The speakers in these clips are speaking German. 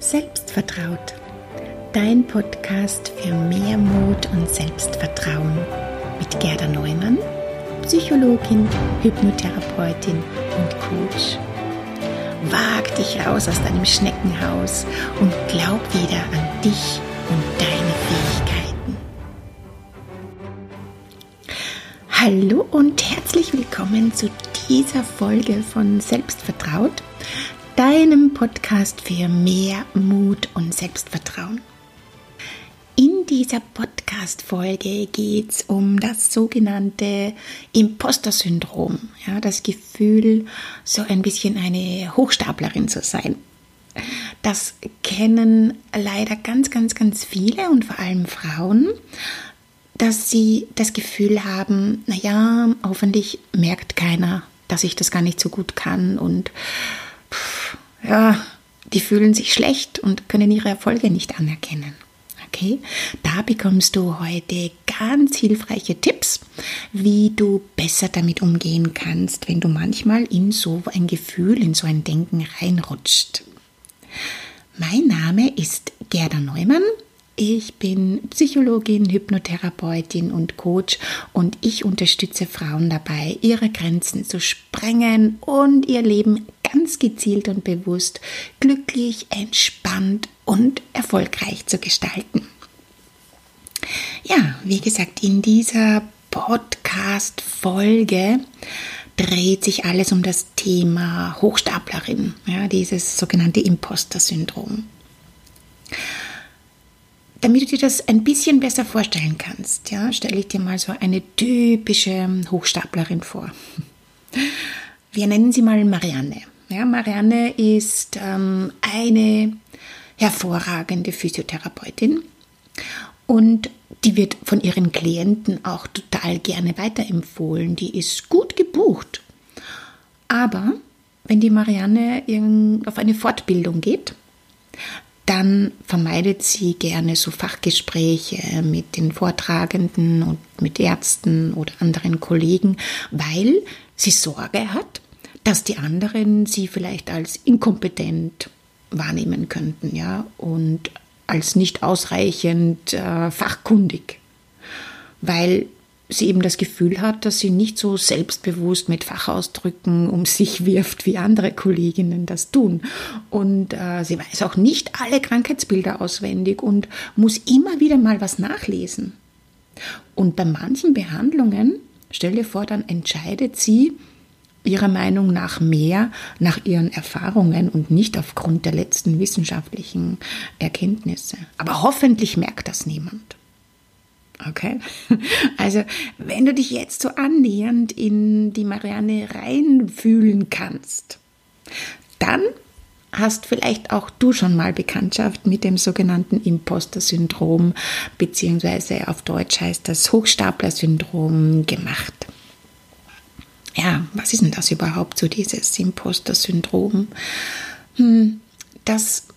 Selbstvertraut. Dein Podcast für mehr Mut und Selbstvertrauen mit Gerda Neumann, Psychologin, Hypnotherapeutin und Coach. Wag dich raus aus deinem Schneckenhaus und glaub wieder an dich und deine Fähigkeiten. Hallo und herzlich willkommen zu dieser Folge von Selbstvertraut deinem Podcast für mehr Mut und Selbstvertrauen. In dieser Podcast-Folge geht es um das sogenannte Imposter-Syndrom, ja, das Gefühl, so ein bisschen eine Hochstaplerin zu sein. Das kennen leider ganz, ganz, ganz viele und vor allem Frauen, dass sie das Gefühl haben, naja, hoffentlich merkt keiner, dass ich das gar nicht so gut kann und ja, die fühlen sich schlecht und können ihre Erfolge nicht anerkennen. Okay, da bekommst du heute ganz hilfreiche Tipps, wie du besser damit umgehen kannst, wenn du manchmal in so ein Gefühl, in so ein Denken reinrutscht. Mein Name ist Gerda Neumann ich bin Psychologin, Hypnotherapeutin und Coach und ich unterstütze Frauen dabei, ihre Grenzen zu sprengen und ihr Leben ganz gezielt und bewusst glücklich, entspannt und erfolgreich zu gestalten. Ja, wie gesagt, in dieser Podcast-Folge dreht sich alles um das Thema Hochstaplerin, ja, dieses sogenannte Imposter-Syndrom. Damit du dir das ein bisschen besser vorstellen kannst, ja, stelle ich dir mal so eine typische Hochstaplerin vor. Wir nennen sie mal Marianne. Ja, Marianne ist ähm, eine hervorragende Physiotherapeutin und die wird von ihren Klienten auch total gerne weiterempfohlen. Die ist gut gebucht. Aber wenn die Marianne auf eine Fortbildung geht, dann vermeidet sie gerne so Fachgespräche mit den Vortragenden und mit Ärzten oder anderen Kollegen, weil sie Sorge hat, dass die anderen sie vielleicht als inkompetent wahrnehmen könnten, ja, und als nicht ausreichend äh, fachkundig, weil sie eben das Gefühl hat, dass sie nicht so selbstbewusst mit Fachausdrücken um sich wirft, wie andere Kolleginnen das tun. Und äh, sie weiß auch nicht alle Krankheitsbilder auswendig und muss immer wieder mal was nachlesen. Und bei manchen Behandlungen, stell dir vor, dann entscheidet sie ihrer Meinung nach mehr nach ihren Erfahrungen und nicht aufgrund der letzten wissenschaftlichen Erkenntnisse. Aber hoffentlich merkt das niemand. Okay? Also, wenn du dich jetzt so annähernd in die Marianne reinfühlen kannst, dann hast vielleicht auch du schon mal Bekanntschaft mit dem sogenannten Imposter-Syndrom, beziehungsweise auf Deutsch heißt das Hochstapler-Syndrom gemacht. Ja, was ist denn das überhaupt, so dieses Imposter-Syndrom? Hm, das,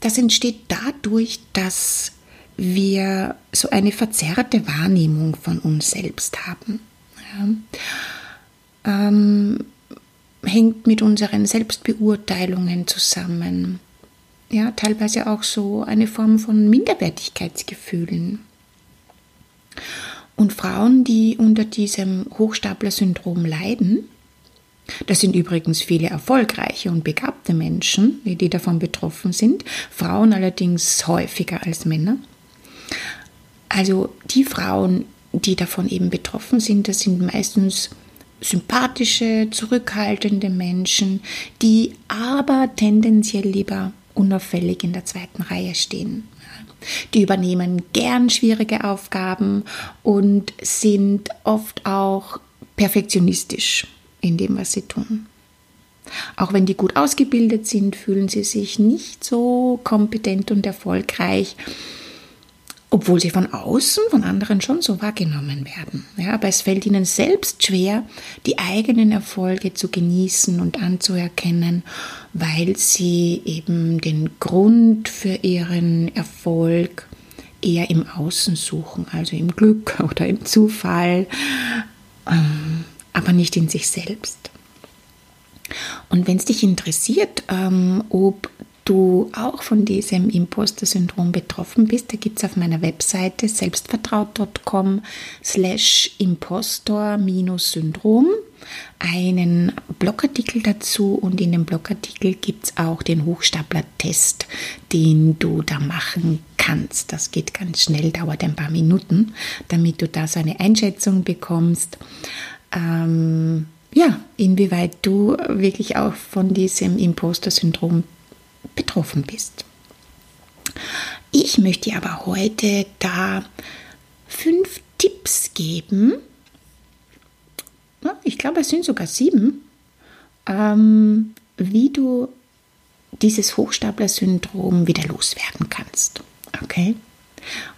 das entsteht dadurch, dass wir so eine verzerrte Wahrnehmung von uns selbst haben. Ja. Ähm, hängt mit unseren Selbstbeurteilungen zusammen. Ja, teilweise auch so eine Form von Minderwertigkeitsgefühlen. Und Frauen, die unter diesem Hochstapler-Syndrom leiden, das sind übrigens viele erfolgreiche und begabte Menschen, die davon betroffen sind, Frauen allerdings häufiger als Männer. Also die Frauen, die davon eben betroffen sind, das sind meistens sympathische, zurückhaltende Menschen, die aber tendenziell lieber unauffällig in der zweiten Reihe stehen. Die übernehmen gern schwierige Aufgaben und sind oft auch perfektionistisch in dem, was sie tun. Auch wenn die gut ausgebildet sind, fühlen sie sich nicht so kompetent und erfolgreich, obwohl sie von außen, von anderen schon so wahrgenommen werden. Ja, aber es fällt ihnen selbst schwer, die eigenen Erfolge zu genießen und anzuerkennen, weil sie eben den Grund für ihren Erfolg eher im Außen suchen, also im Glück oder im Zufall, ähm, aber nicht in sich selbst. Und wenn es dich interessiert, ähm, ob du auch von diesem Imposter-Syndrom betroffen bist, da gibt es auf meiner Webseite selbstvertraut.com slash impostor-syndrom einen Blogartikel dazu und in dem Blogartikel gibt es auch den Hochstapler-Test, den du da machen kannst. Das geht ganz schnell, dauert ein paar Minuten, damit du da so eine Einschätzung bekommst. Ähm, ja, inwieweit du wirklich auch von diesem Imposter-Syndrom betroffen bist. Ich möchte aber heute da fünf Tipps geben. Ich glaube, es sind sogar sieben, ähm, wie du dieses Hochstapler-Syndrom wieder loswerden kannst. Okay?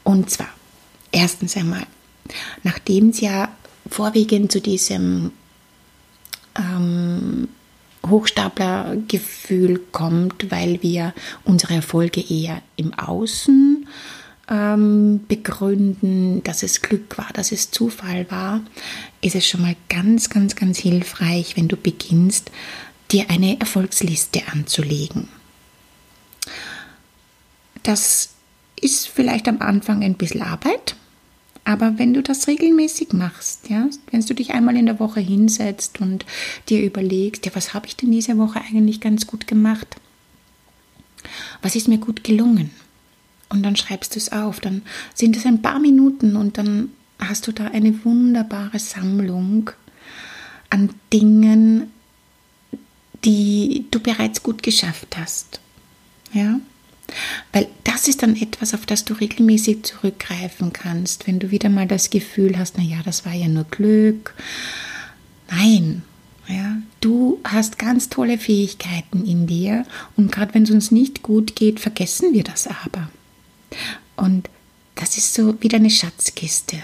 Und zwar, erstens einmal, nachdem es ja vorwiegend zu diesem Hochstaplergefühl kommt, weil wir unsere Erfolge eher im Außen ähm, begründen, dass es Glück war, dass es Zufall war, ist es schon mal ganz, ganz, ganz hilfreich, wenn du beginnst, dir eine Erfolgsliste anzulegen. Das ist vielleicht am Anfang ein bisschen Arbeit, aber wenn du das regelmäßig machst, ja, wenn du dich einmal in der Woche hinsetzt und dir überlegst, ja, was habe ich denn diese Woche eigentlich ganz gut gemacht? Was ist mir gut gelungen? Und dann schreibst du es auf, dann sind es ein paar Minuten und dann hast du da eine wunderbare Sammlung an Dingen, die du bereits gut geschafft hast. Ja? Weil das ist dann etwas, auf das du regelmäßig zurückgreifen kannst, wenn du wieder mal das Gefühl hast, naja, das war ja nur Glück. Nein, ja, du hast ganz tolle Fähigkeiten in dir und gerade wenn es uns nicht gut geht, vergessen wir das aber. Und das ist so wieder eine Schatzkiste.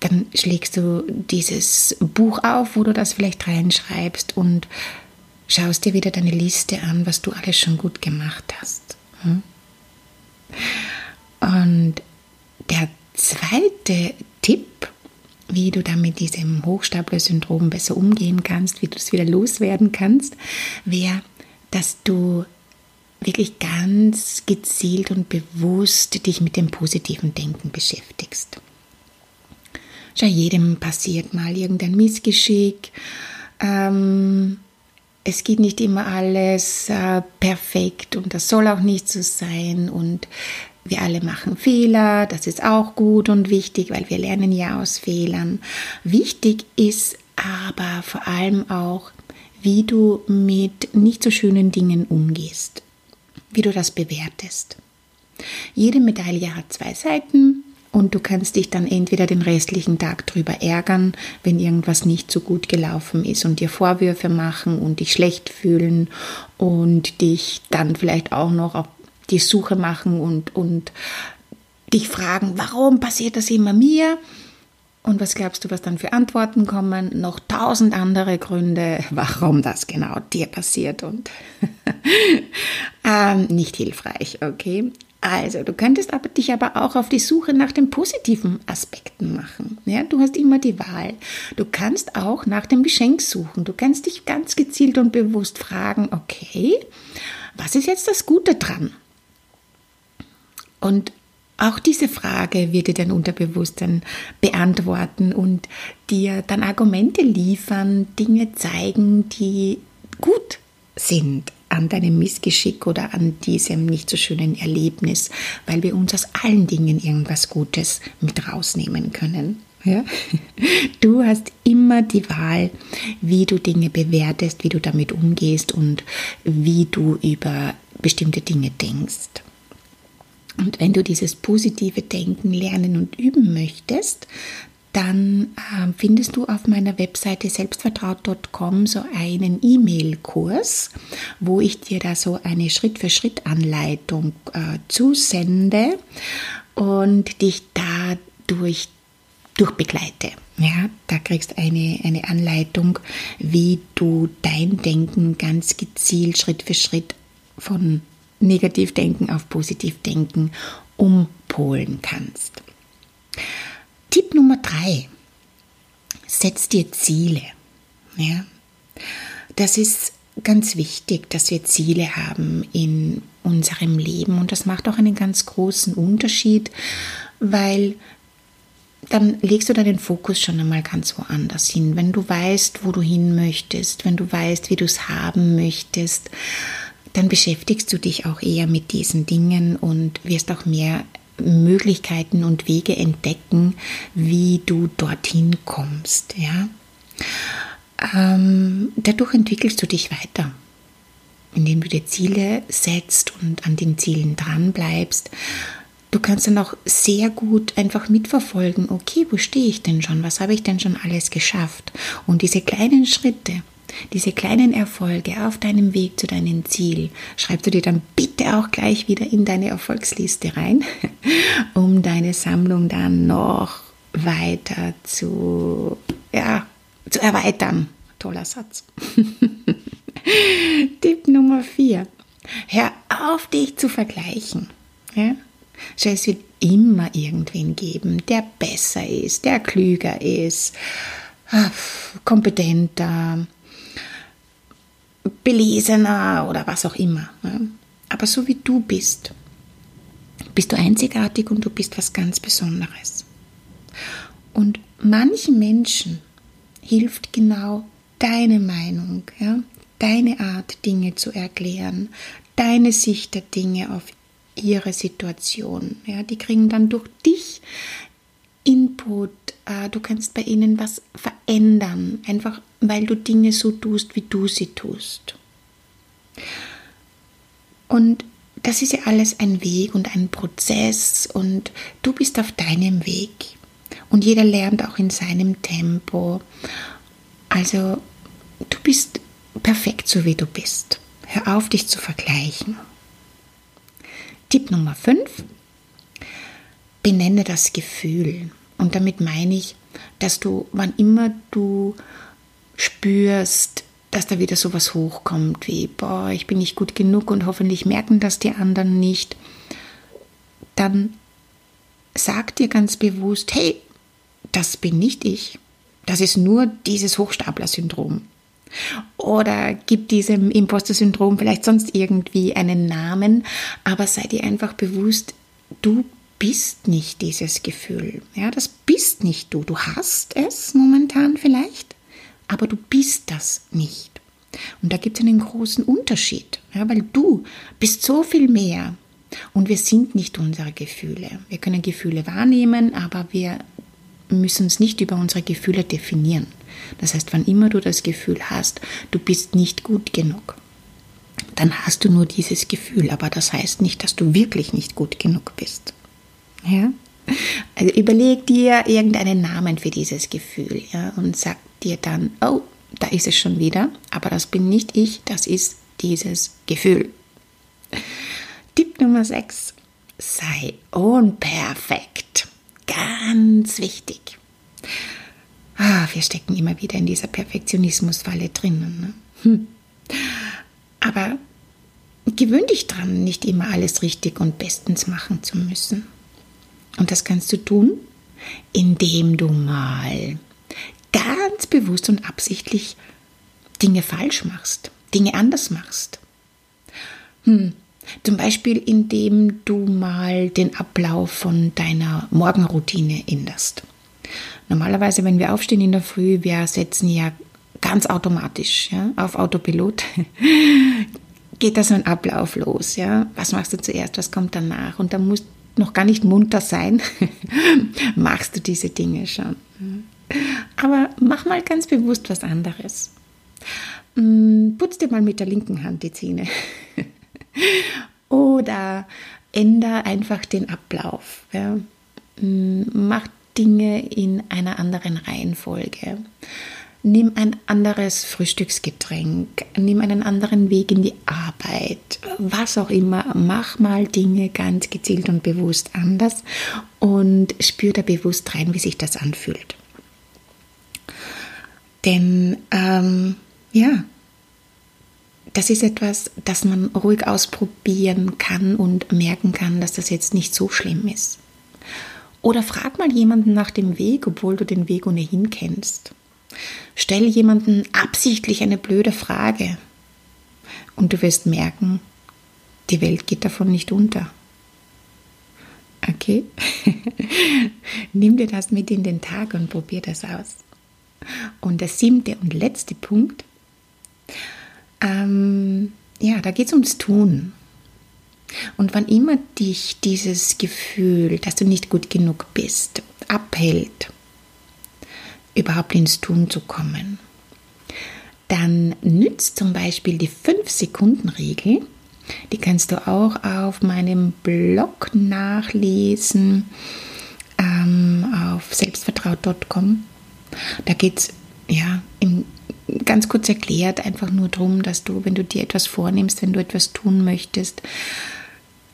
Dann schlägst du dieses Buch auf, wo du das vielleicht reinschreibst und schaust dir wieder deine Liste an, was du alles schon gut gemacht hast. Hm? Und der zweite Tipp, wie du dann mit diesem Hochstapler-Syndrom besser umgehen kannst, wie du es wieder loswerden kannst, wäre, dass du wirklich ganz gezielt und bewusst dich mit dem positiven Denken beschäftigst. Schau, jedem passiert mal irgendein Missgeschick. Ähm, es geht nicht immer alles äh, perfekt und das soll auch nicht so sein und wir alle machen Fehler, das ist auch gut und wichtig, weil wir lernen ja aus Fehlern. Wichtig ist aber vor allem auch, wie du mit nicht so schönen Dingen umgehst, wie du das bewertest. Jede Medaille hat zwei Seiten und du kannst dich dann entweder den restlichen Tag drüber ärgern, wenn irgendwas nicht so gut gelaufen ist und dir Vorwürfe machen und dich schlecht fühlen und dich dann vielleicht auch noch auf die Suche machen und, und dich fragen, warum passiert das immer mir? Und was glaubst du, was dann für Antworten kommen? Noch tausend andere Gründe, warum das genau dir passiert und ähm, nicht hilfreich, okay? Also, du könntest aber, dich aber auch auf die Suche nach den positiven Aspekten machen. Ja, du hast immer die Wahl. Du kannst auch nach dem Geschenk suchen. Du kannst dich ganz gezielt und bewusst fragen, okay, was ist jetzt das Gute dran? Und auch diese Frage wird dir dein Unterbewusstsein beantworten und dir dann Argumente liefern, Dinge zeigen, die gut sind an deinem Missgeschick oder an diesem nicht so schönen Erlebnis, weil wir uns aus allen Dingen irgendwas Gutes mit rausnehmen können. Ja? Du hast immer die Wahl, wie du Dinge bewertest, wie du damit umgehst und wie du über bestimmte Dinge denkst. Und wenn du dieses positive Denken lernen und üben möchtest, dann äh, findest du auf meiner Webseite selbstvertraut.com so einen E-Mail-Kurs, wo ich dir da so eine Schritt-für-Schritt-Anleitung äh, zusende und dich dadurch durchbegleite. Ja, da kriegst du eine, eine Anleitung, wie du dein Denken ganz gezielt Schritt für Schritt von Negativdenken auf Positivdenken umpolen kannst. Tipp Nummer drei, setz dir Ziele. Ja? Das ist ganz wichtig, dass wir Ziele haben in unserem Leben und das macht auch einen ganz großen Unterschied, weil dann legst du deinen Fokus schon einmal ganz woanders hin. Wenn du weißt, wo du hin möchtest, wenn du weißt, wie du es haben möchtest, dann beschäftigst du dich auch eher mit diesen Dingen und wirst auch mehr Möglichkeiten und Wege entdecken, wie du dorthin kommst. Ja? Ähm, dadurch entwickelst du dich weiter, indem du dir Ziele setzt und an den Zielen dran bleibst. Du kannst dann auch sehr gut einfach mitverfolgen, okay, wo stehe ich denn schon? Was habe ich denn schon alles geschafft? Und diese kleinen Schritte, diese kleinen Erfolge auf deinem Weg zu deinem Ziel schreibst du dir dann bitte auch gleich wieder in deine Erfolgsliste rein, um deine Sammlung dann noch weiter zu, ja, zu erweitern. Toller Satz. Tipp Nummer 4. Hör auf, dich zu vergleichen. Ja? Es wird immer irgendwen geben, der besser ist, der klüger ist, ah, kompetenter, belesener oder was auch immer. Aber so wie du bist, bist du einzigartig und du bist was ganz Besonderes. Und manchen Menschen hilft genau deine Meinung, ja? deine Art, Dinge zu erklären, deine Sicht der Dinge auf ihre Situation. Ja? Die kriegen dann durch dich Input, äh, du kannst bei ihnen was verändern, einfach weil du Dinge so tust, wie du sie tust. Und das ist ja alles ein Weg und ein Prozess und du bist auf deinem Weg. Und jeder lernt auch in seinem Tempo. Also du bist perfekt so wie du bist. Hör auf, dich zu vergleichen. Tipp Nummer 5. Benenne das Gefühl. Und damit meine ich, dass du, wann immer du spürst, dass da wieder sowas hochkommt wie, boah, ich bin nicht gut genug und hoffentlich merken das die anderen nicht, dann sag dir ganz bewusst, hey, das bin nicht ich. Das ist nur dieses Hochstapler-Syndrom. Oder gib diesem Imposter-Syndrom vielleicht sonst irgendwie einen Namen, aber sei dir einfach bewusst, du bist nicht dieses Gefühl. Ja, das bist nicht du. Du hast es momentan vielleicht, aber du bist das nicht. Und da gibt es einen großen Unterschied, ja, weil du bist so viel mehr und wir sind nicht unsere Gefühle. Wir können Gefühle wahrnehmen, aber wir müssen es nicht über unsere Gefühle definieren. Das heißt, wann immer du das Gefühl hast, du bist nicht gut genug, dann hast du nur dieses Gefühl, aber das heißt nicht, dass du wirklich nicht gut genug bist. Ja? Also überleg dir irgendeinen Namen für dieses Gefühl ja, und sag dir dann, oh, da ist es schon wieder, aber das bin nicht ich, das ist dieses Gefühl. Tipp Nummer 6. Sei unperfekt. Ganz wichtig. Ah, wir stecken immer wieder in dieser Perfektionismusfalle drinnen. Ne? Hm. Aber gewöhn dich dran, nicht immer alles richtig und bestens machen zu müssen. Und das kannst du tun, indem du mal ganz bewusst und absichtlich Dinge falsch machst, Dinge anders machst. Hm. Zum Beispiel, indem du mal den Ablauf von deiner Morgenroutine änderst. Normalerweise, wenn wir aufstehen in der Früh, wir setzen ja ganz automatisch ja, auf Autopilot, geht da so ein Ablauf los. Ja? Was machst du zuerst, was kommt danach? Und da musst noch gar nicht munter sein, machst du diese Dinge schon. Aber mach mal ganz bewusst was anderes. Mm, putz dir mal mit der linken Hand die Zähne. Oder änder einfach den Ablauf. Ja. Mm, mach Dinge in einer anderen Reihenfolge. Nimm ein anderes Frühstücksgetränk, nimm einen anderen Weg in die Arbeit, was auch immer. Mach mal Dinge ganz gezielt und bewusst anders und spür da bewusst rein, wie sich das anfühlt. Denn ähm, ja, das ist etwas, das man ruhig ausprobieren kann und merken kann, dass das jetzt nicht so schlimm ist. Oder frag mal jemanden nach dem Weg, obwohl du den Weg ohnehin kennst. Stell jemanden absichtlich eine blöde Frage. Und du wirst merken, die Welt geht davon nicht unter. Okay? Nimm dir das mit in den Tag und probier das aus. Und der siebte und letzte Punkt, ähm, ja, da geht es ums Tun. Und wann immer dich dieses Gefühl, dass du nicht gut genug bist, abhält, überhaupt ins Tun zu kommen, dann nützt zum Beispiel die 5-Sekunden-Regel. Die kannst du auch auf meinem Blog nachlesen, ähm, auf selbstvertraut.com. Da geht es ja ganz kurz erklärt einfach nur darum, dass du, wenn du dir etwas vornimmst, wenn du etwas tun möchtest,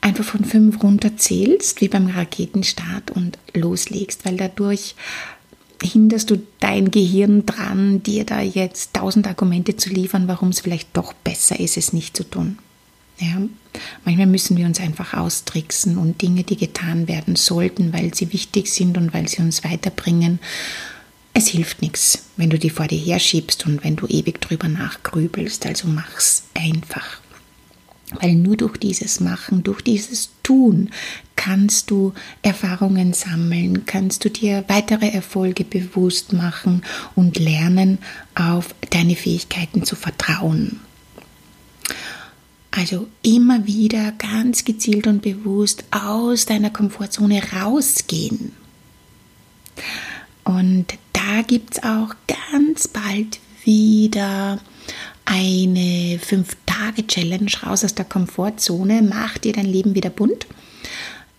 einfach von fünf runter zählst, wie beim Raketenstart und loslegst, weil dadurch hinderst du dein Gehirn dran, dir da jetzt tausend Argumente zu liefern, warum es vielleicht doch besser ist, es nicht zu tun. Ja, manchmal müssen wir uns einfach austricksen und Dinge, die getan werden sollten, weil sie wichtig sind und weil sie uns weiterbringen, es hilft nichts, wenn du die vor dir herschiebst und wenn du ewig drüber nachgrübelst. Also mach's einfach. Weil nur durch dieses Machen, durch dieses Tun kannst du Erfahrungen sammeln, kannst du dir weitere Erfolge bewusst machen und lernen, auf deine Fähigkeiten zu vertrauen. Also immer wieder ganz gezielt und bewusst aus deiner Komfortzone rausgehen. Und da gibt es auch ganz bald wieder eine 5-Tage-Challenge raus aus der Komfortzone. Mach dir dein Leben wieder bunt.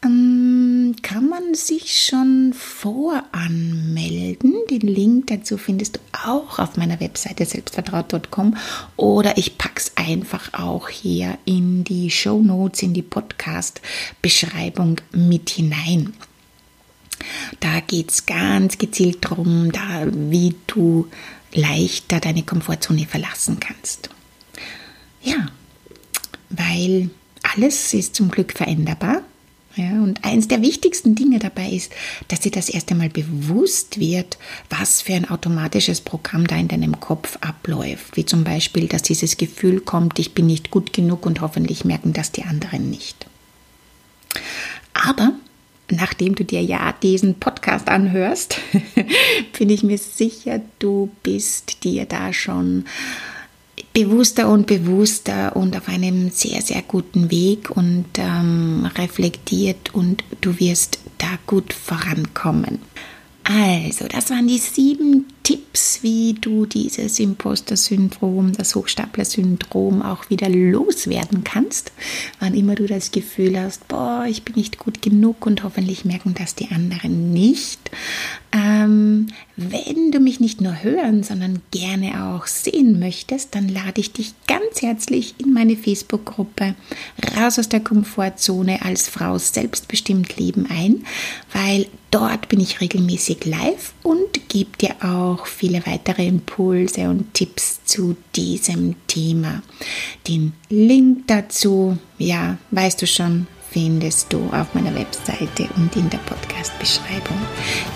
Ähm, kann man sich schon voranmelden. Den Link dazu findest du auch auf meiner Webseite selbstvertraut.com oder ich packe es einfach auch hier in die Show Notes, in die Podcast-Beschreibung mit hinein. Da geht es ganz gezielt darum, da, wie du leichter deine Komfortzone verlassen kannst. Ja, weil alles ist zum Glück veränderbar. Ja, und eins der wichtigsten Dinge dabei ist, dass dir das erst einmal bewusst wird, was für ein automatisches Programm da in deinem Kopf abläuft. Wie zum Beispiel, dass dieses Gefühl kommt, ich bin nicht gut genug und hoffentlich merken das die anderen nicht. Aber nachdem du dir ja diesen Podcast anhörst, bin ich mir sicher, du bist dir da schon bewusster und bewusster und auf einem sehr, sehr guten Weg und ähm, reflektiert und du wirst da gut vorankommen. Also, das waren die sieben Tipps, wie du dieses Imposter-Syndrom, das Hochstapler-Syndrom auch wieder loswerden kannst. Wann immer du das Gefühl hast, boah, ich bin nicht gut genug und hoffentlich merken das die anderen nicht. Ähm, wenn du mich nicht nur hören, sondern gerne auch sehen möchtest, dann lade ich dich ganz herzlich in meine Facebook-Gruppe Raus aus der Komfortzone als Frau selbstbestimmt leben ein, weil dort bin ich regelmäßig live und gebe dir auch viele weitere Impulse und Tipps zu diesem Thema. Den Link dazu, ja, weißt du schon, findest du auf meiner Webseite und in der Podcast-Beschreibung.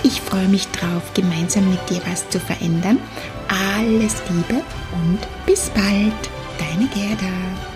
Ich freue mich drauf, gemeinsam mit dir was zu verändern. Alles Liebe und bis bald, deine Gerda.